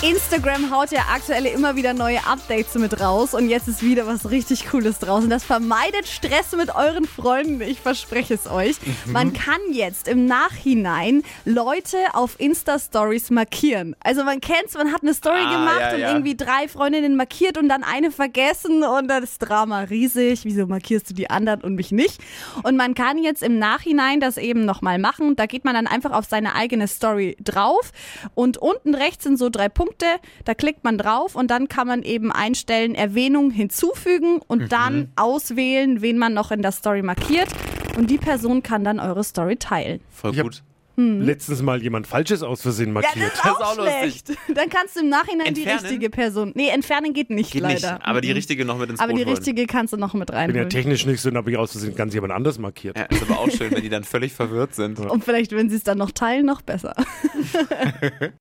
Instagram haut ja aktuell immer wieder neue Updates mit raus und jetzt ist wieder was richtig Cooles draußen. Das vermeidet Stress mit euren Freunden, ich verspreche es euch. Mhm. Man kann jetzt im Nachhinein Leute auf Insta-Stories markieren. Also man kennt's, man hat eine Story Ah, gemacht ja, und ja. irgendwie drei Freundinnen markiert und dann eine vergessen und dann ist Drama riesig. Wieso markierst du die anderen und mich nicht? Und man kann jetzt im Nachhinein das eben nochmal machen. Da geht man dann einfach auf seine eigene Story drauf und unten rechts sind so drei Punkte. Da klickt man drauf und dann kann man eben einstellen, Erwähnung hinzufügen und dann auswählen, wen man noch in der Story markiert. Und die Person kann dann eure Story teilen. Voll gut. Letztens mal jemand Falsches aus Versehen Ja, markiert. das ist auch, ist auch lustig. schlecht. Dann kannst du im Nachhinein die Entfernen? richtige Person. Nee, entfernen geht nicht, Geht leider. nicht, aber die Mhm. richtige noch mit ins Aber Boot die holen. richtige kannst du noch mit bin ja reinholen. technisch nicht so, dann habe ich aus Versehen ganz jemand anders markiert. Ja, ist aber auch schön, wenn die dann völlig verwirrt sind. Und vielleicht, wenn sie es dann noch teilen, noch besser.